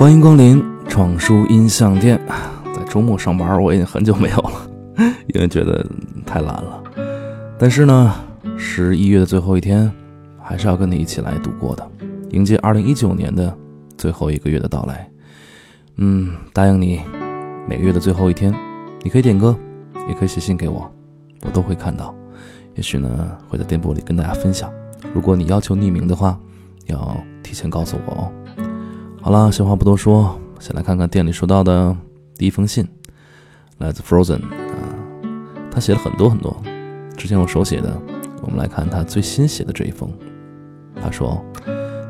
欢迎光临闯书音像店。在周末上班，我已经很久没有了，因为觉得太懒了。但是呢，十一月的最后一天，还是要跟你一起来度过的，迎接二零一九年的最后一个月的到来。嗯，答应你，每个月的最后一天，你可以点歌，也可以写信给我，我都会看到。也许呢，会在电波里跟大家分享。如果你要求匿名的话，要提前告诉我哦。好了，闲话不多说，先来看看店里收到的第一封信，来自 Frozen 啊，他写了很多很多，之前我手写的，我们来看他最新写的这一封。他说：“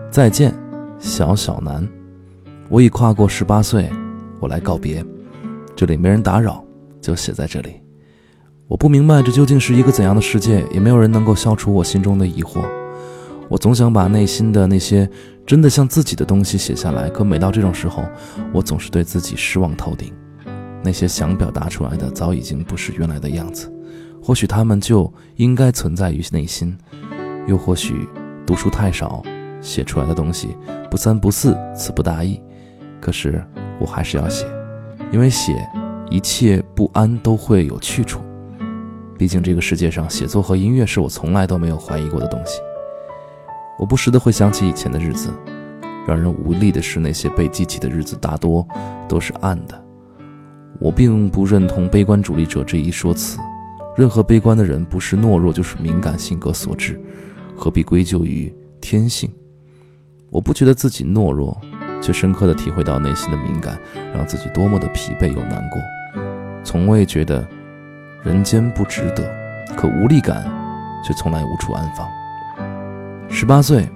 再见，小小南，我已跨过十八岁，我来告别，这里没人打扰，就写在这里。我不明白这究竟是一个怎样的世界，也没有人能够消除我心中的疑惑。我总想把内心的那些。”真的像自己的东西写下来，可每到这种时候，我总是对自己失望透顶。那些想表达出来的，早已经不是原来的样子。或许他们就应该存在于内心，又或许读书太少，写出来的东西不三不四，词不达意。可是我还是要写，因为写一切不安都会有去处。毕竟这个世界上，写作和音乐是我从来都没有怀疑过的东西。我不时的会想起以前的日子，让人无力的是，那些被记起的日子大多都是暗的。我并不认同悲观主义者这一说辞，任何悲观的人不是懦弱就是敏感性格所致，何必归咎于天性？我不觉得自己懦弱，却深刻的体会到内心的敏感让自己多么的疲惫又难过。从未觉得人间不值得，可无力感却从来无处安放。十八岁，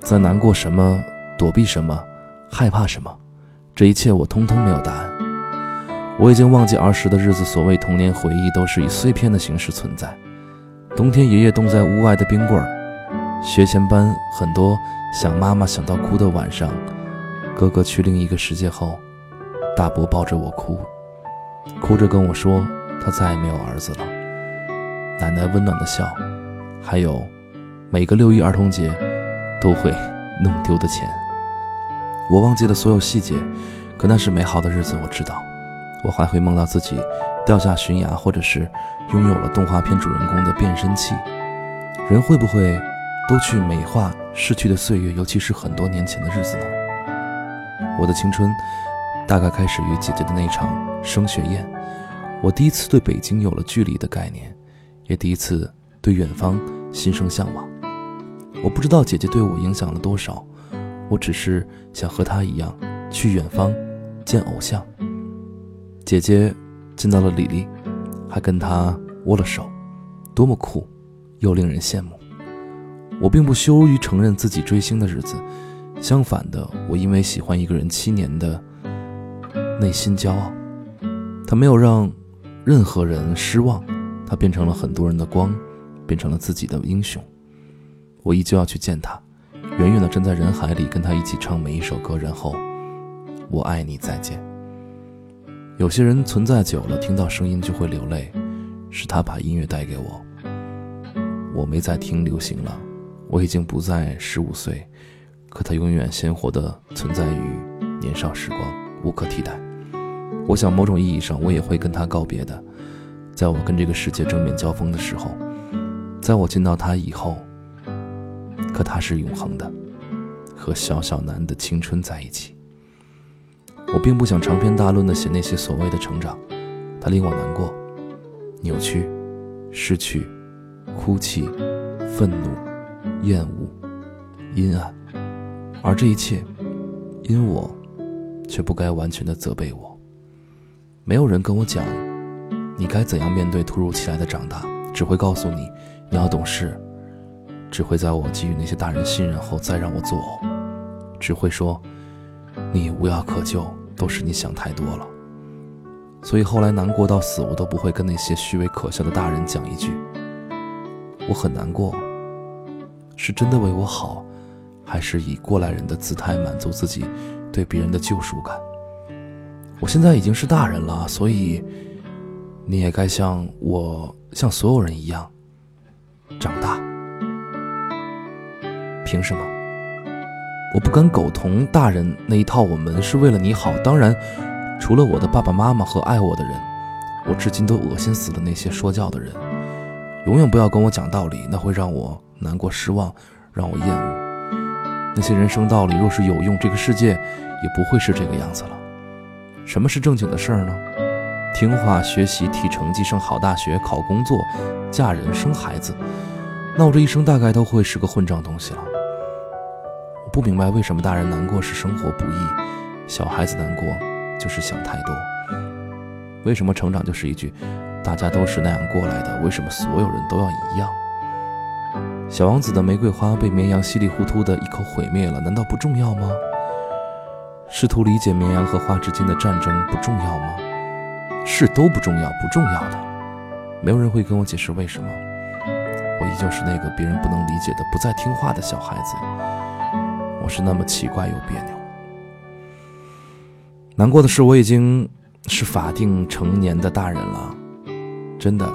在难过什么，躲避什么，害怕什么，这一切我通通没有答案。我已经忘记儿时的日子，所谓童年回忆，都是以碎片的形式存在。冬天，爷爷冻在屋外的冰棍儿；学前班，很多想妈妈想到哭的晚上；哥哥去另一个世界后，大伯抱着我哭，哭着跟我说他再也没有儿子了。奶奶温暖的笑，还有。每个六一儿童节都会弄丢的钱，我忘记了所有细节，可那是美好的日子。我知道，我还会梦到自己掉下悬崖，或者是拥有了动画片主人公的变身器。人会不会都去美化逝去的岁月，尤其是很多年前的日子呢？我的青春大概开始于姐姐的那场升学宴，我第一次对北京有了距离的概念，也第一次对远方心生向往。我不知道姐姐对我影响了多少，我只是想和她一样去远方见偶像。姐姐见到了李丽，还跟她握了手，多么酷，又令人羡慕。我并不羞于承认自己追星的日子，相反的，我因为喜欢一个人七年的内心骄傲。他没有让任何人失望，他变成了很多人的光，变成了自己的英雄。我依旧要去见他，远远的站在人海里，跟他一起唱每一首歌，然后我爱你，再见。有些人存在久了，听到声音就会流泪，是他把音乐带给我。我没再听流行了，我已经不再十五岁，可他永远鲜活地存在于年少时光，无可替代。我想，某种意义上，我也会跟他告别的，在我跟这个世界正面交锋的时候，在我见到他以后。可他是永恒的，和小小南的青春在一起。我并不想长篇大论的写那些所谓的成长，它令我难过、扭曲、失去、哭泣、愤怒、厌恶、阴暗，而这一切，因我，却不该完全的责备我。没有人跟我讲，你该怎样面对突如其来的长大，只会告诉你，你要懂事。只会在我给予那些大人信任后再让我作呕，只会说你无药可救，都是你想太多了。所以后来难过到死，我都不会跟那些虚伪可笑的大人讲一句我很难过，是真的为我好，还是以过来人的姿态满足自己对别人的救赎感？我现在已经是大人了，所以你也该像我，像所有人一样长大。凭什么？我不敢苟同大人那一套，我们是为了你好。当然，除了我的爸爸妈妈和爱我的人，我至今都恶心死了那些说教的人。永远不要跟我讲道理，那会让我难过、失望，让我厌恶。那些人生道理若是有用，这个世界也不会是这个样子了。什么是正经的事儿呢？听话、学习、提成绩、上好大学、考工作、嫁人、生孩子。那我这一生大概都会是个混账东西了。不明白为什么大人难过是生活不易，小孩子难过就是想太多。为什么成长就是一句？大家都是那样过来的，为什么所有人都要一样？小王子的玫瑰花被绵羊稀里糊涂的一口毁灭了，难道不重要吗？试图理解绵羊和花之间的战争不重要吗？是都不重要，不重要的。没有人会跟我解释为什么。我依旧是那个别人不能理解的不再听话的小孩子。我是那么奇怪又别扭。难过的是，我已经是法定成年的大人了。真的，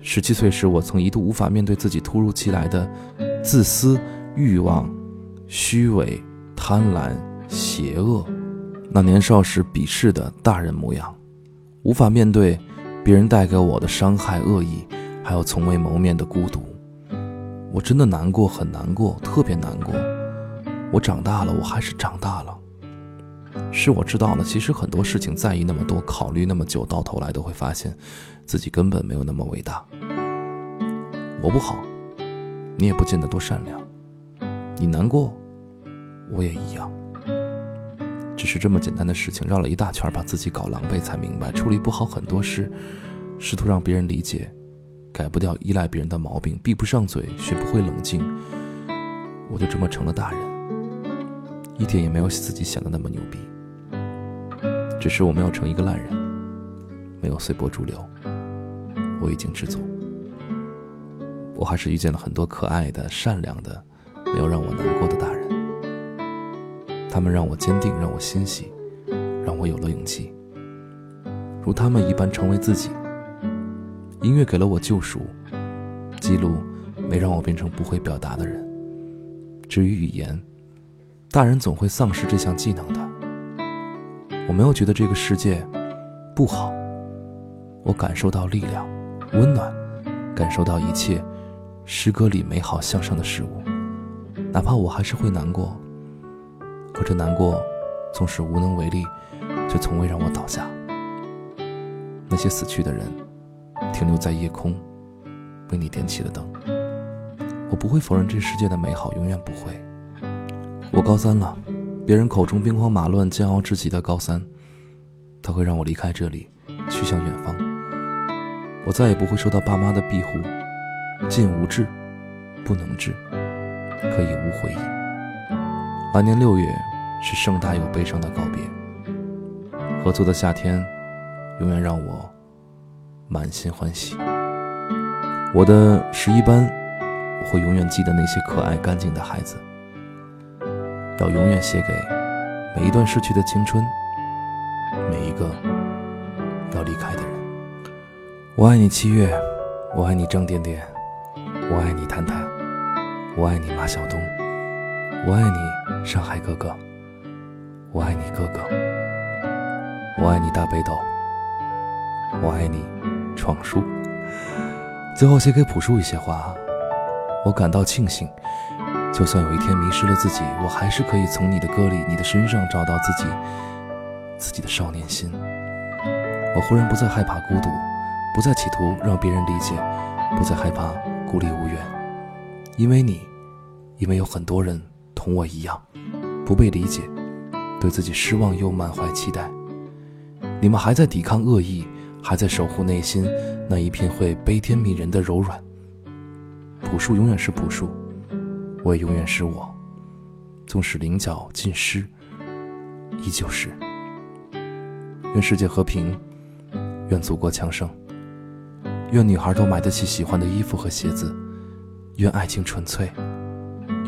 十七岁时，我曾一度无法面对自己突如其来的自私、欲望、虚伪、贪婪、邪恶，那年少时鄙视的大人模样，无法面对别人带给我的伤害、恶意，还有从未谋面的孤独。我真的难过，很难过，特别难过。我长大了，我还是长大了。是我知道了，其实很多事情在意那么多，考虑那么久，到头来都会发现，自己根本没有那么伟大。我不好，你也不见得多善良。你难过，我也一样。只是这么简单的事情，绕了一大圈，把自己搞狼狈，才明白处理不好很多事，试图让别人理解，改不掉依赖别人的毛病，闭不上嘴，学不会冷静，我就这么成了大人。一点也没有自己想的那么牛逼，只是我没有成一个烂人，没有随波逐流，我已经知足。我还是遇见了很多可爱的、善良的，没有让我难过的大人。他们让我坚定，让我欣喜，让我有了勇气，如他们一般成为自己。音乐给了我救赎，记录没让我变成不会表达的人。至于语言。大人总会丧失这项技能的。我没有觉得这个世界不好，我感受到力量、温暖，感受到一切诗歌里美好向上的事物。哪怕我还是会难过，可这难过纵使无能为力，却从未让我倒下。那些死去的人，停留在夜空，为你点起了灯。我不会否认这世界的美好，永远不会。我高三了，别人口中兵荒马乱、煎熬至极的高三，他会让我离开这里，去向远方。我再也不会受到爸妈的庇护，近无志，不能治，可以无回忆。来年六月是盛大又悲伤的告别。合作的夏天，永远让我满心欢喜。我的十一班，我会永远记得那些可爱干净的孩子。要永远写给每一段逝去的青春，每一个要离开的人。我爱你七月，我爱你张点点，我爱你谈谈，我爱你马晓东，我爱你上海哥哥，我爱你哥哥，我爱你大北斗，我爱你闯叔。最后写给朴树一些话，我感到庆幸。就算有一天迷失了自己，我还是可以从你的歌里、你的身上找到自己，自己的少年心。我忽然不再害怕孤独，不再企图让别人理解，不再害怕孤立无援，因为你，因为有很多人同我一样，不被理解，对自己失望又满怀期待。你们还在抵抗恶意，还在守护内心那一片会悲天悯人的柔软。朴树永远是朴树。我也永远是我，纵使棱角尽失，依旧是。愿世界和平，愿祖国强盛，愿女孩都买得起喜欢的衣服和鞋子，愿爱情纯粹，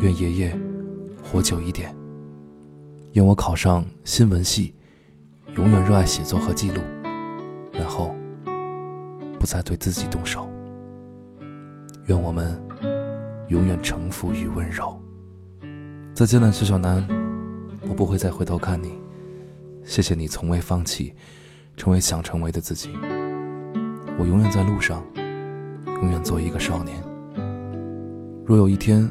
愿爷爷活久一点，愿我考上新闻系，永远热爱写作和记录，然后不再对自己动手。愿我们。永远臣服于温柔，再见了，小小南，我不会再回头看你。谢谢你从未放弃，成为想成为的自己。我永远在路上，永远做一个少年。若有一天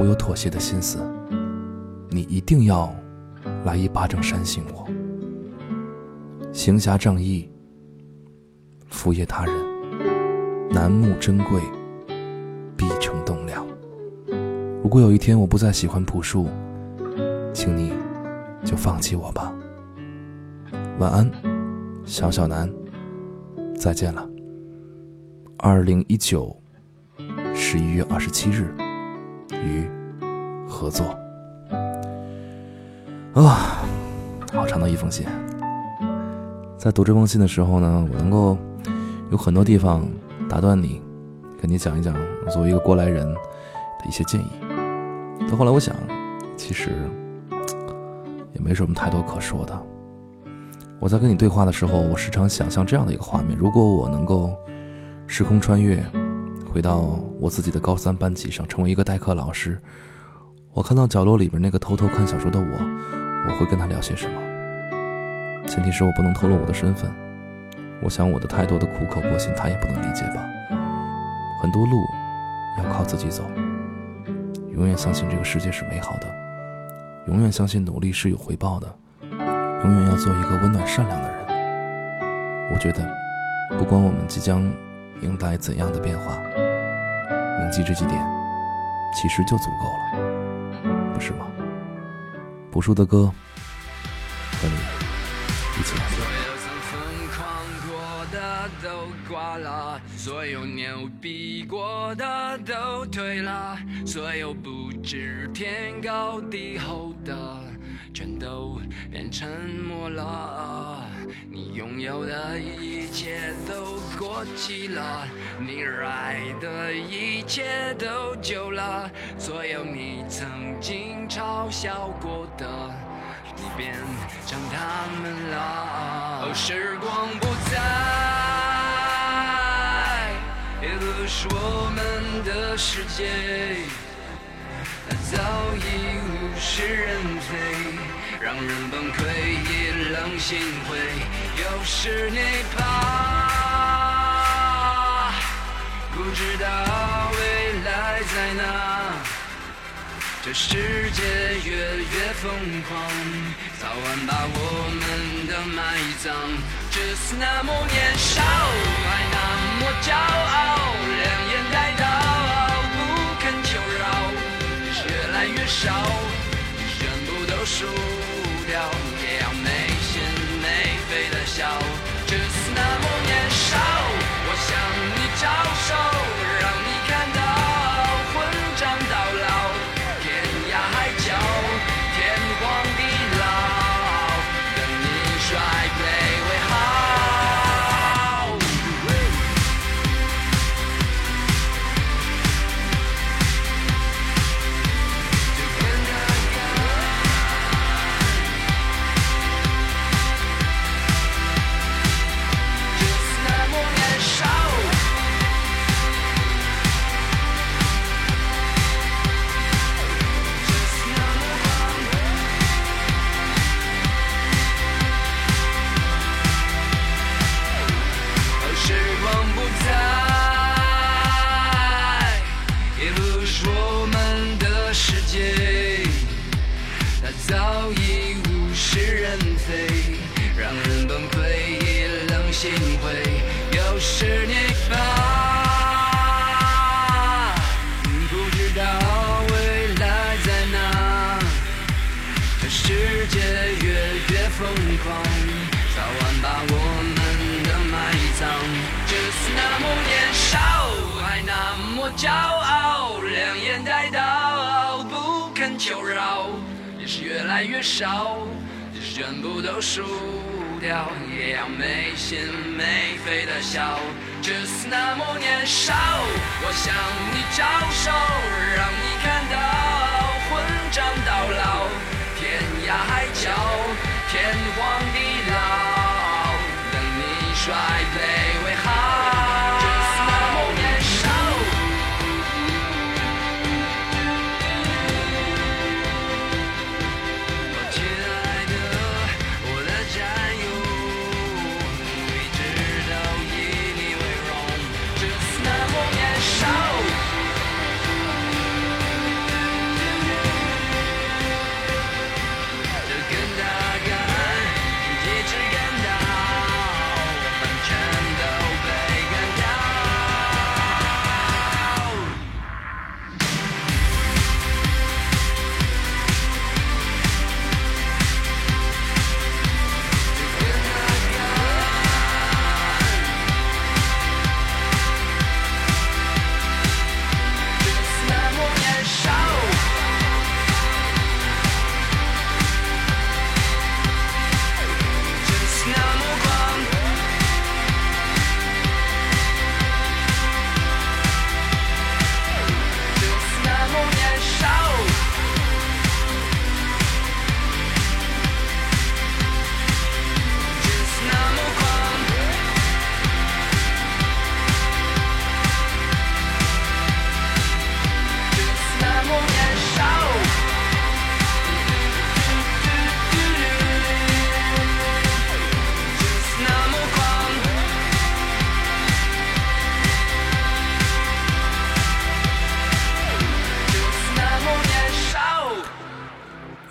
我有妥协的心思，你一定要来一巴掌扇醒我。行侠仗义，福业他人，楠木珍贵，如果有一天我不再喜欢朴树，请你就放弃我吧。晚安，小小南，再见了。二零一九十一月二十七日，与合作。啊，好长的一封信。在读这封信的时候呢，我能够有很多地方打断你，跟你讲一讲作为一个过来人的一些建议。到后来我想，其实也没什么太多可说的。我在跟你对话的时候，我时常想象这样的一个画面：如果我能够时空穿越，回到我自己的高三班级上，成为一个代课老师，我看到角落里边那个偷偷看小说的我，我会跟他聊些什么？前提是我不能透露我的身份，我想我的太多的苦口婆心他也不能理解吧。很多路要靠自己走，永远相信这个世界是美好的，永远相信努力是有回报的，永远要做一个温暖善良的人。我觉得，不管我们即将迎来怎样的变化，铭记这几点，其实就足够了，不是吗？朴树的歌，和你。一起都挂了，所有牛逼过的都退了，所有不知天高地厚的全都变沉默了。你拥有的一切都过期了，你热爱的一切都旧了，所有你曾经嘲笑过的。你变成他们了，哦，时光不再，是我们的世界，早已物是人非，让人崩溃，意冷心灰。有时你怕，不知道未来在哪。这世界越越疯狂，早晚把我们的埋葬。这是那么年少，来越少，全部都输掉，也要没心没肺的笑。只是那么年少，我向你招手，让你看到混账到老，天涯海角，天荒地老，等你衰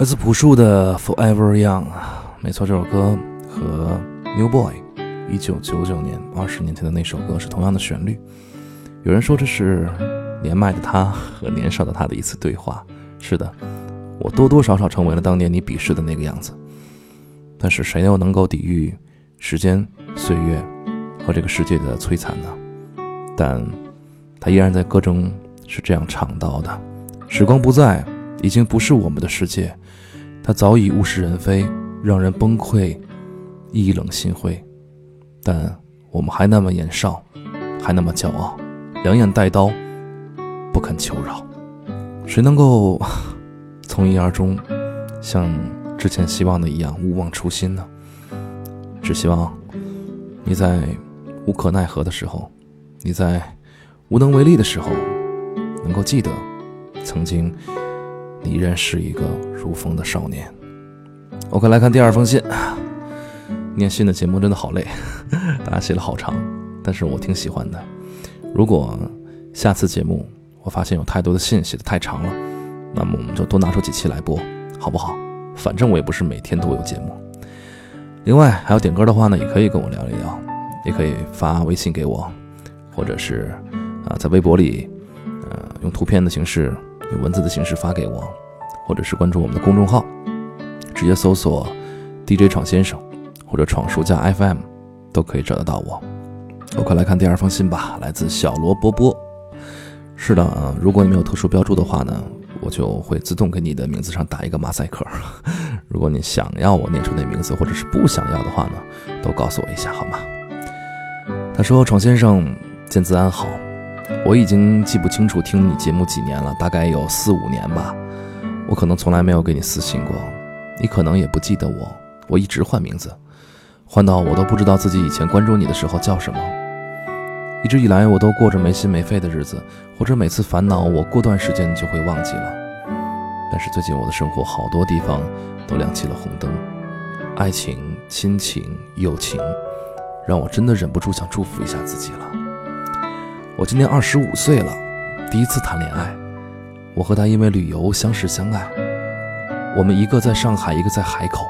来自朴树的《Forever Young》，没错，这首歌和《New Boy》一九九九年二十年前的那首歌是同样的旋律。有人说这是年迈的他和年少的他的一次对话。是的，我多多少少成为了当年你鄙视的那个样子。但是谁又能够抵御时间、岁月和这个世界的摧残呢？但他依然在歌中是这样唱到的：时光不在，已经不是我们的世界。他早已物是人非，让人崩溃，意冷心灰。但我们还那么年少，还那么骄傲，两眼带刀，不肯求饶。谁能够 从一而终，像之前希望的一样勿忘初心呢？只希望你在无可奈何的时候，你在无能为力的时候，能够记得曾经。你依然是一个如风的少年。OK，来看第二封信。念信的节目真的好累，大家写了好长，但是我挺喜欢的。如果下次节目我发现有太多的信写的太长了，那么我们就多拿出几期来播，好不好？反正我也不是每天都有节目。另外，还有点歌的话呢，也可以跟我聊一聊，也可以发微信给我，或者是啊，在微博里，呃，用图片的形式。用文字的形式发给我，或者是关注我们的公众号，直接搜索 DJ 闯先生或者闯叔加 FM，都可以找得到我。我快来看第二封信吧，来自小罗波波。是的，如果你没有特殊标注的话呢，我就会自动给你的名字上打一个马赛克。如果你想要我念出那名字，或者是不想要的话呢，都告诉我一下好吗？他说：“闯先生，见字安好。”我已经记不清楚听你节目几年了，大概有四五年吧。我可能从来没有给你私信过，你可能也不记得我。我一直换名字，换到我都不知道自己以前关注你的时候叫什么。一直以来，我都过着没心没肺的日子，或者每次烦恼，我过段时间就会忘记了。但是最近我的生活好多地方都亮起了红灯，爱情、亲情、友情，让我真的忍不住想祝福一下自己了。我今年二十五岁了，第一次谈恋爱。我和他因为旅游相识相爱，我们一个在上海，一个在海口。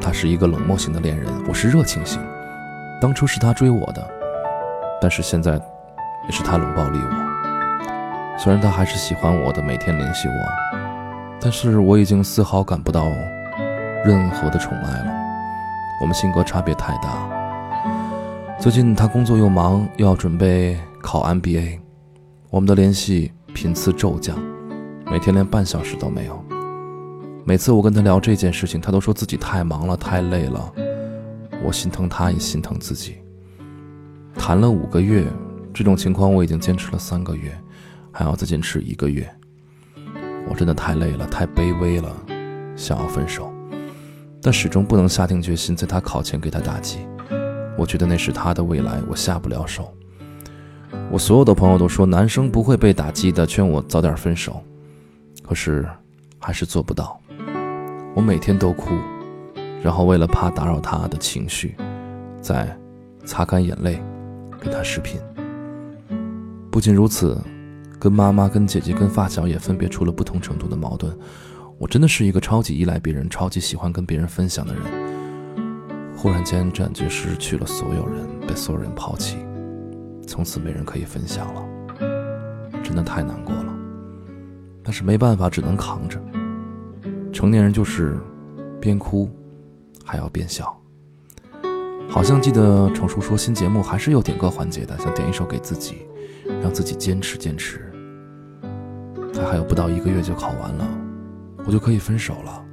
他是一个冷漠型的恋人，我是热情型。当初是他追我的，但是现在也是他冷暴力我。虽然他还是喜欢我的，每天联系我，但是我已经丝毫感不到任何的宠爱了。我们性格差别太大。最近他工作又忙，又要准备。考 MBA，我们的联系频次骤降，每天连半小时都没有。每次我跟他聊这件事情，他都说自己太忙了，太累了。我心疼他，也心疼自己。谈了五个月，这种情况我已经坚持了三个月，还要再坚持一个月。我真的太累了，太卑微了，想要分手，但始终不能下定决心在他考前给他打击。我觉得那是他的未来，我下不了手。我所有的朋友都说男生不会被打击的，劝我早点分手，可是还是做不到。我每天都哭，然后为了怕打扰他的情绪，在擦干眼泪，跟他视频。不仅如此，跟妈妈、跟姐姐、跟发小也分别出了不同程度的矛盾。我真的是一个超级依赖别人、超级喜欢跟别人分享的人，忽然间感觉失去了所有人，被所有人抛弃。从此没人可以分享了，真的太难过了。但是没办法，只能扛着。成年人就是边哭还要边笑。好像记得程叔说新节目还是有点歌环节的，想点一首给自己，让自己坚持坚持。他还有不到一个月就考完了，我就可以分手了。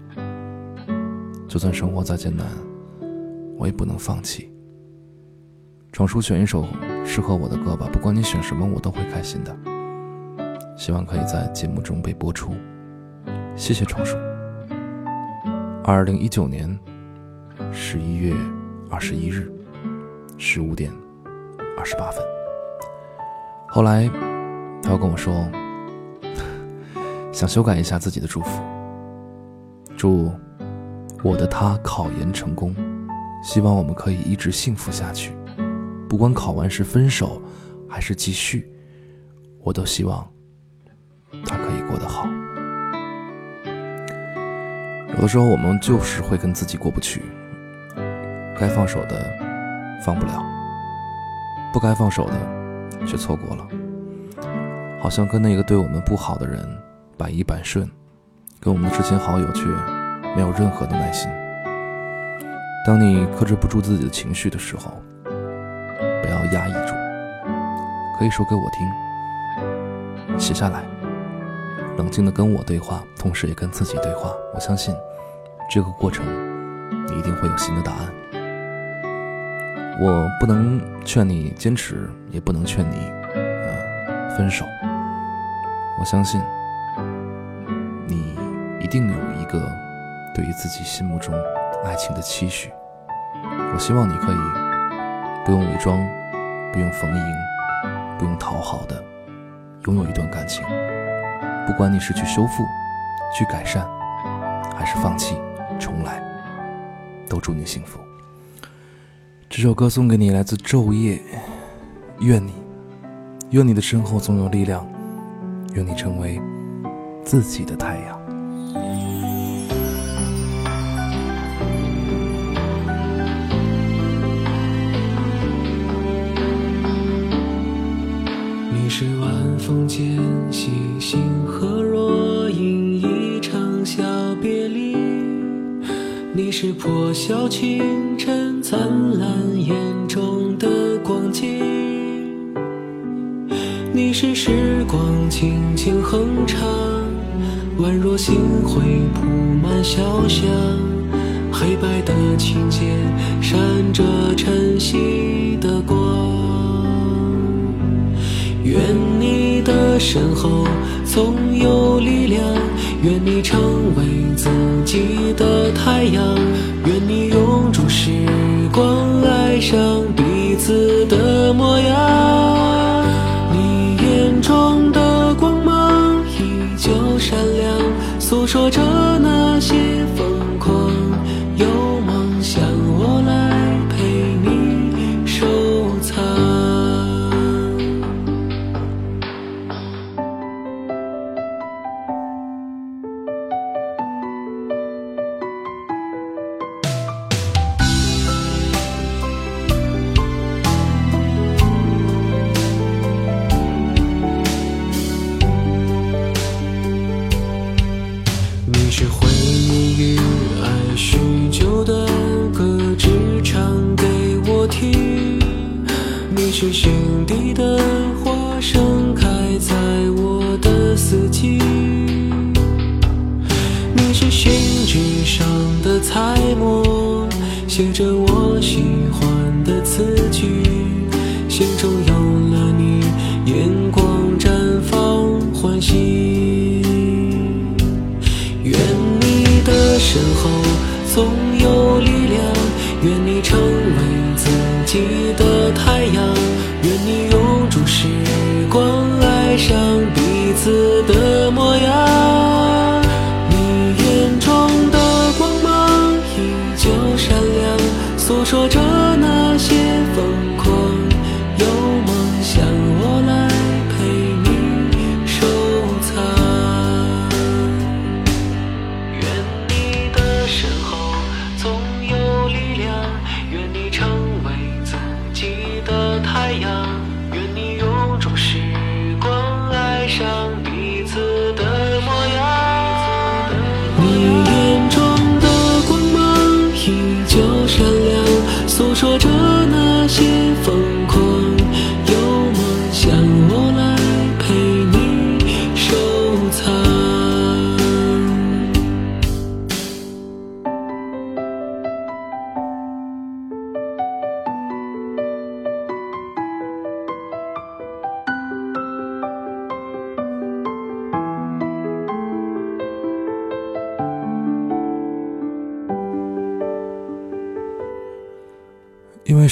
就算生活再艰难，我也不能放弃。程叔选一首。适合我的歌吧，不管你选什么，我都会开心的。希望可以在节目中被播出。谢谢床叔。二零一九年十一月二十一日十五点二十八分。后来他又跟我说，想修改一下自己的祝福，祝我的他考研成功，希望我们可以一直幸福下去。不管考完是分手，还是继续，我都希望他可以过得好。有的时候我们就是会跟自己过不去，该放手的放不了，不该放手的却错过了，好像跟那个对我们不好的人百依百顺，跟我们的知心好友却没有任何的耐心。当你克制不住自己的情绪的时候，不要压抑住，可以说给我听，写下来。冷静的跟我对话，同时也跟自己对话。我相信，这个过程你一定会有新的答案。我不能劝你坚持，也不能劝你呃分手。我相信，你一定有一个对于自己心目中爱情的期许。我希望你可以不用伪装，不用逢迎，不用讨好的拥有一段感情。不管你是去修复、去改善，还是放弃、重来，都祝你幸福。这首歌送给你，来自昼夜。愿你，愿你的身后总有力量，愿你成为自己的太阳。风间星星和若隐一场小别离，你是破晓清晨灿烂眼中的光景，你是时光轻轻哼唱，宛若星辉铺满小巷，黑白的琴键闪着晨曦的光。愿你身后总有力量，愿你成为自己的太阳，愿你拥住时光，爱上彼此的模样。你眼中的光芒依旧闪亮，诉说着那身后总有力量，愿你成为自己的太阳，愿你拥住时光，爱上彼此的。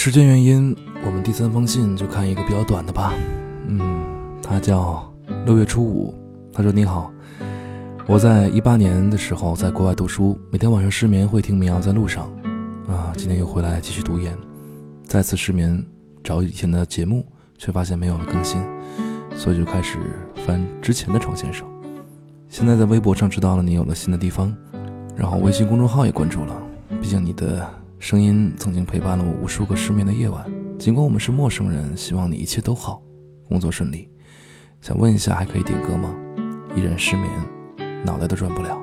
时间原因，我们第三封信就看一个比较短的吧。嗯，他叫六月初五，他说：“你好，我在一八年的时候在国外读书，每天晚上失眠会听民谣在路上，啊，今天又回来继续读研，再次失眠，找以前的节目，却发现没有了更新，所以就开始翻之前的床先生。现在在微博上知道了你有了新的地方，然后微信公众号也关注了，毕竟你的声音曾经陪伴了我无数个失眠的夜晚。尽管我们是陌生人，希望你一切都好，工作顺利。想问一下，还可以点歌吗？一人失眠，脑袋都转不了。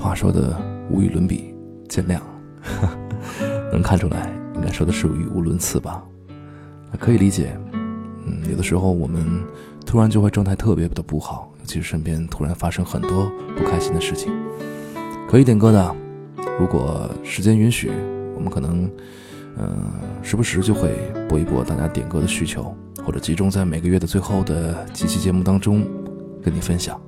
话说的无与伦比，见谅。能看出来，应该说的是语无伦次吧？可以理解。嗯，有的时候我们突然就会状态特别的不好，尤其是身边突然发生很多不开心的事情。可以点歌的，如果时间允许，我们可能，嗯，时不时就会播一播大家点歌的需求，或者集中在每个月的最后的几期节目当中跟你分享。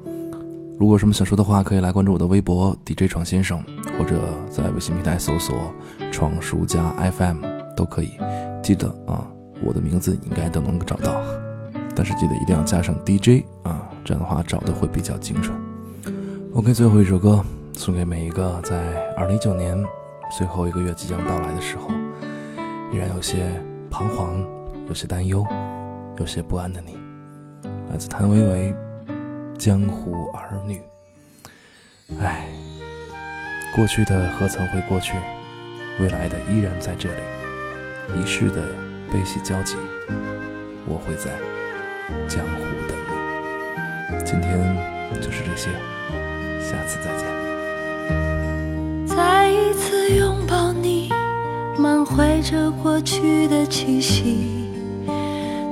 如果有什么想说的话，可以来关注我的微博 DJ 闯先生，或者在微信平台搜索“闯书家 FM” 都可以。记得啊，我的名字应该都能找到，但是记得一定要加上 DJ 啊，这样的话找的会比较精准。OK，最后一首歌。送给每一个在二零一九年最后一个月即将到来的时候，依然有些彷徨、有些担忧、有些不安的你。来自谭维维，《江湖儿女》。唉，过去的何曾会过去，未来的依然在这里。一世的悲喜交集，我会在江湖等你。今天就是这些，下次再见。一次拥抱你，满怀着过去的气息，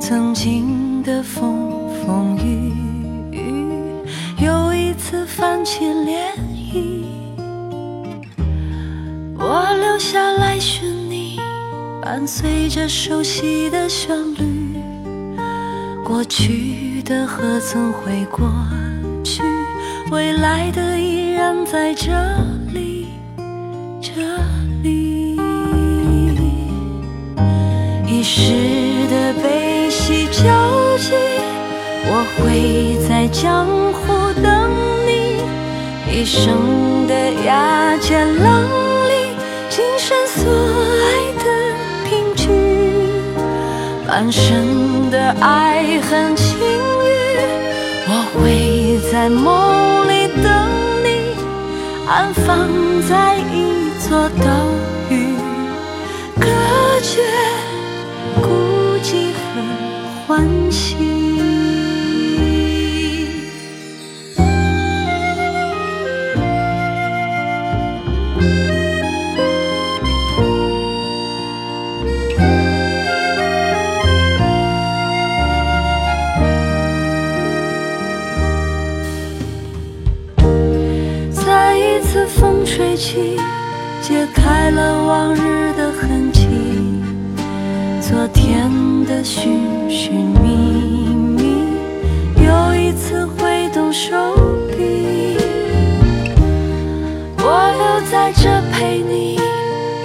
曾经的风风雨雨，又一次泛起涟漪。我留下来寻你，伴随着熟悉的旋律，过去的何曾会过去，未来的依然在。这一世的悲喜交集，我会在江湖等你；一生的崖尖浪里，今生所爱的凭据，半生的爱恨情欲，我会在梦里等你，安放在一。座岛屿，隔绝起。揭开了往日的痕迹，昨天的寻寻觅觅，又一次挥动手臂。我留在这陪你，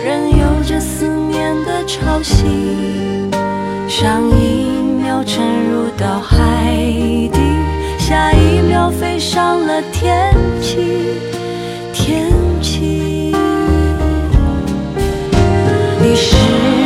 任由这思念的潮汐，上一秒沉入到海底，下一秒飞上了天际。是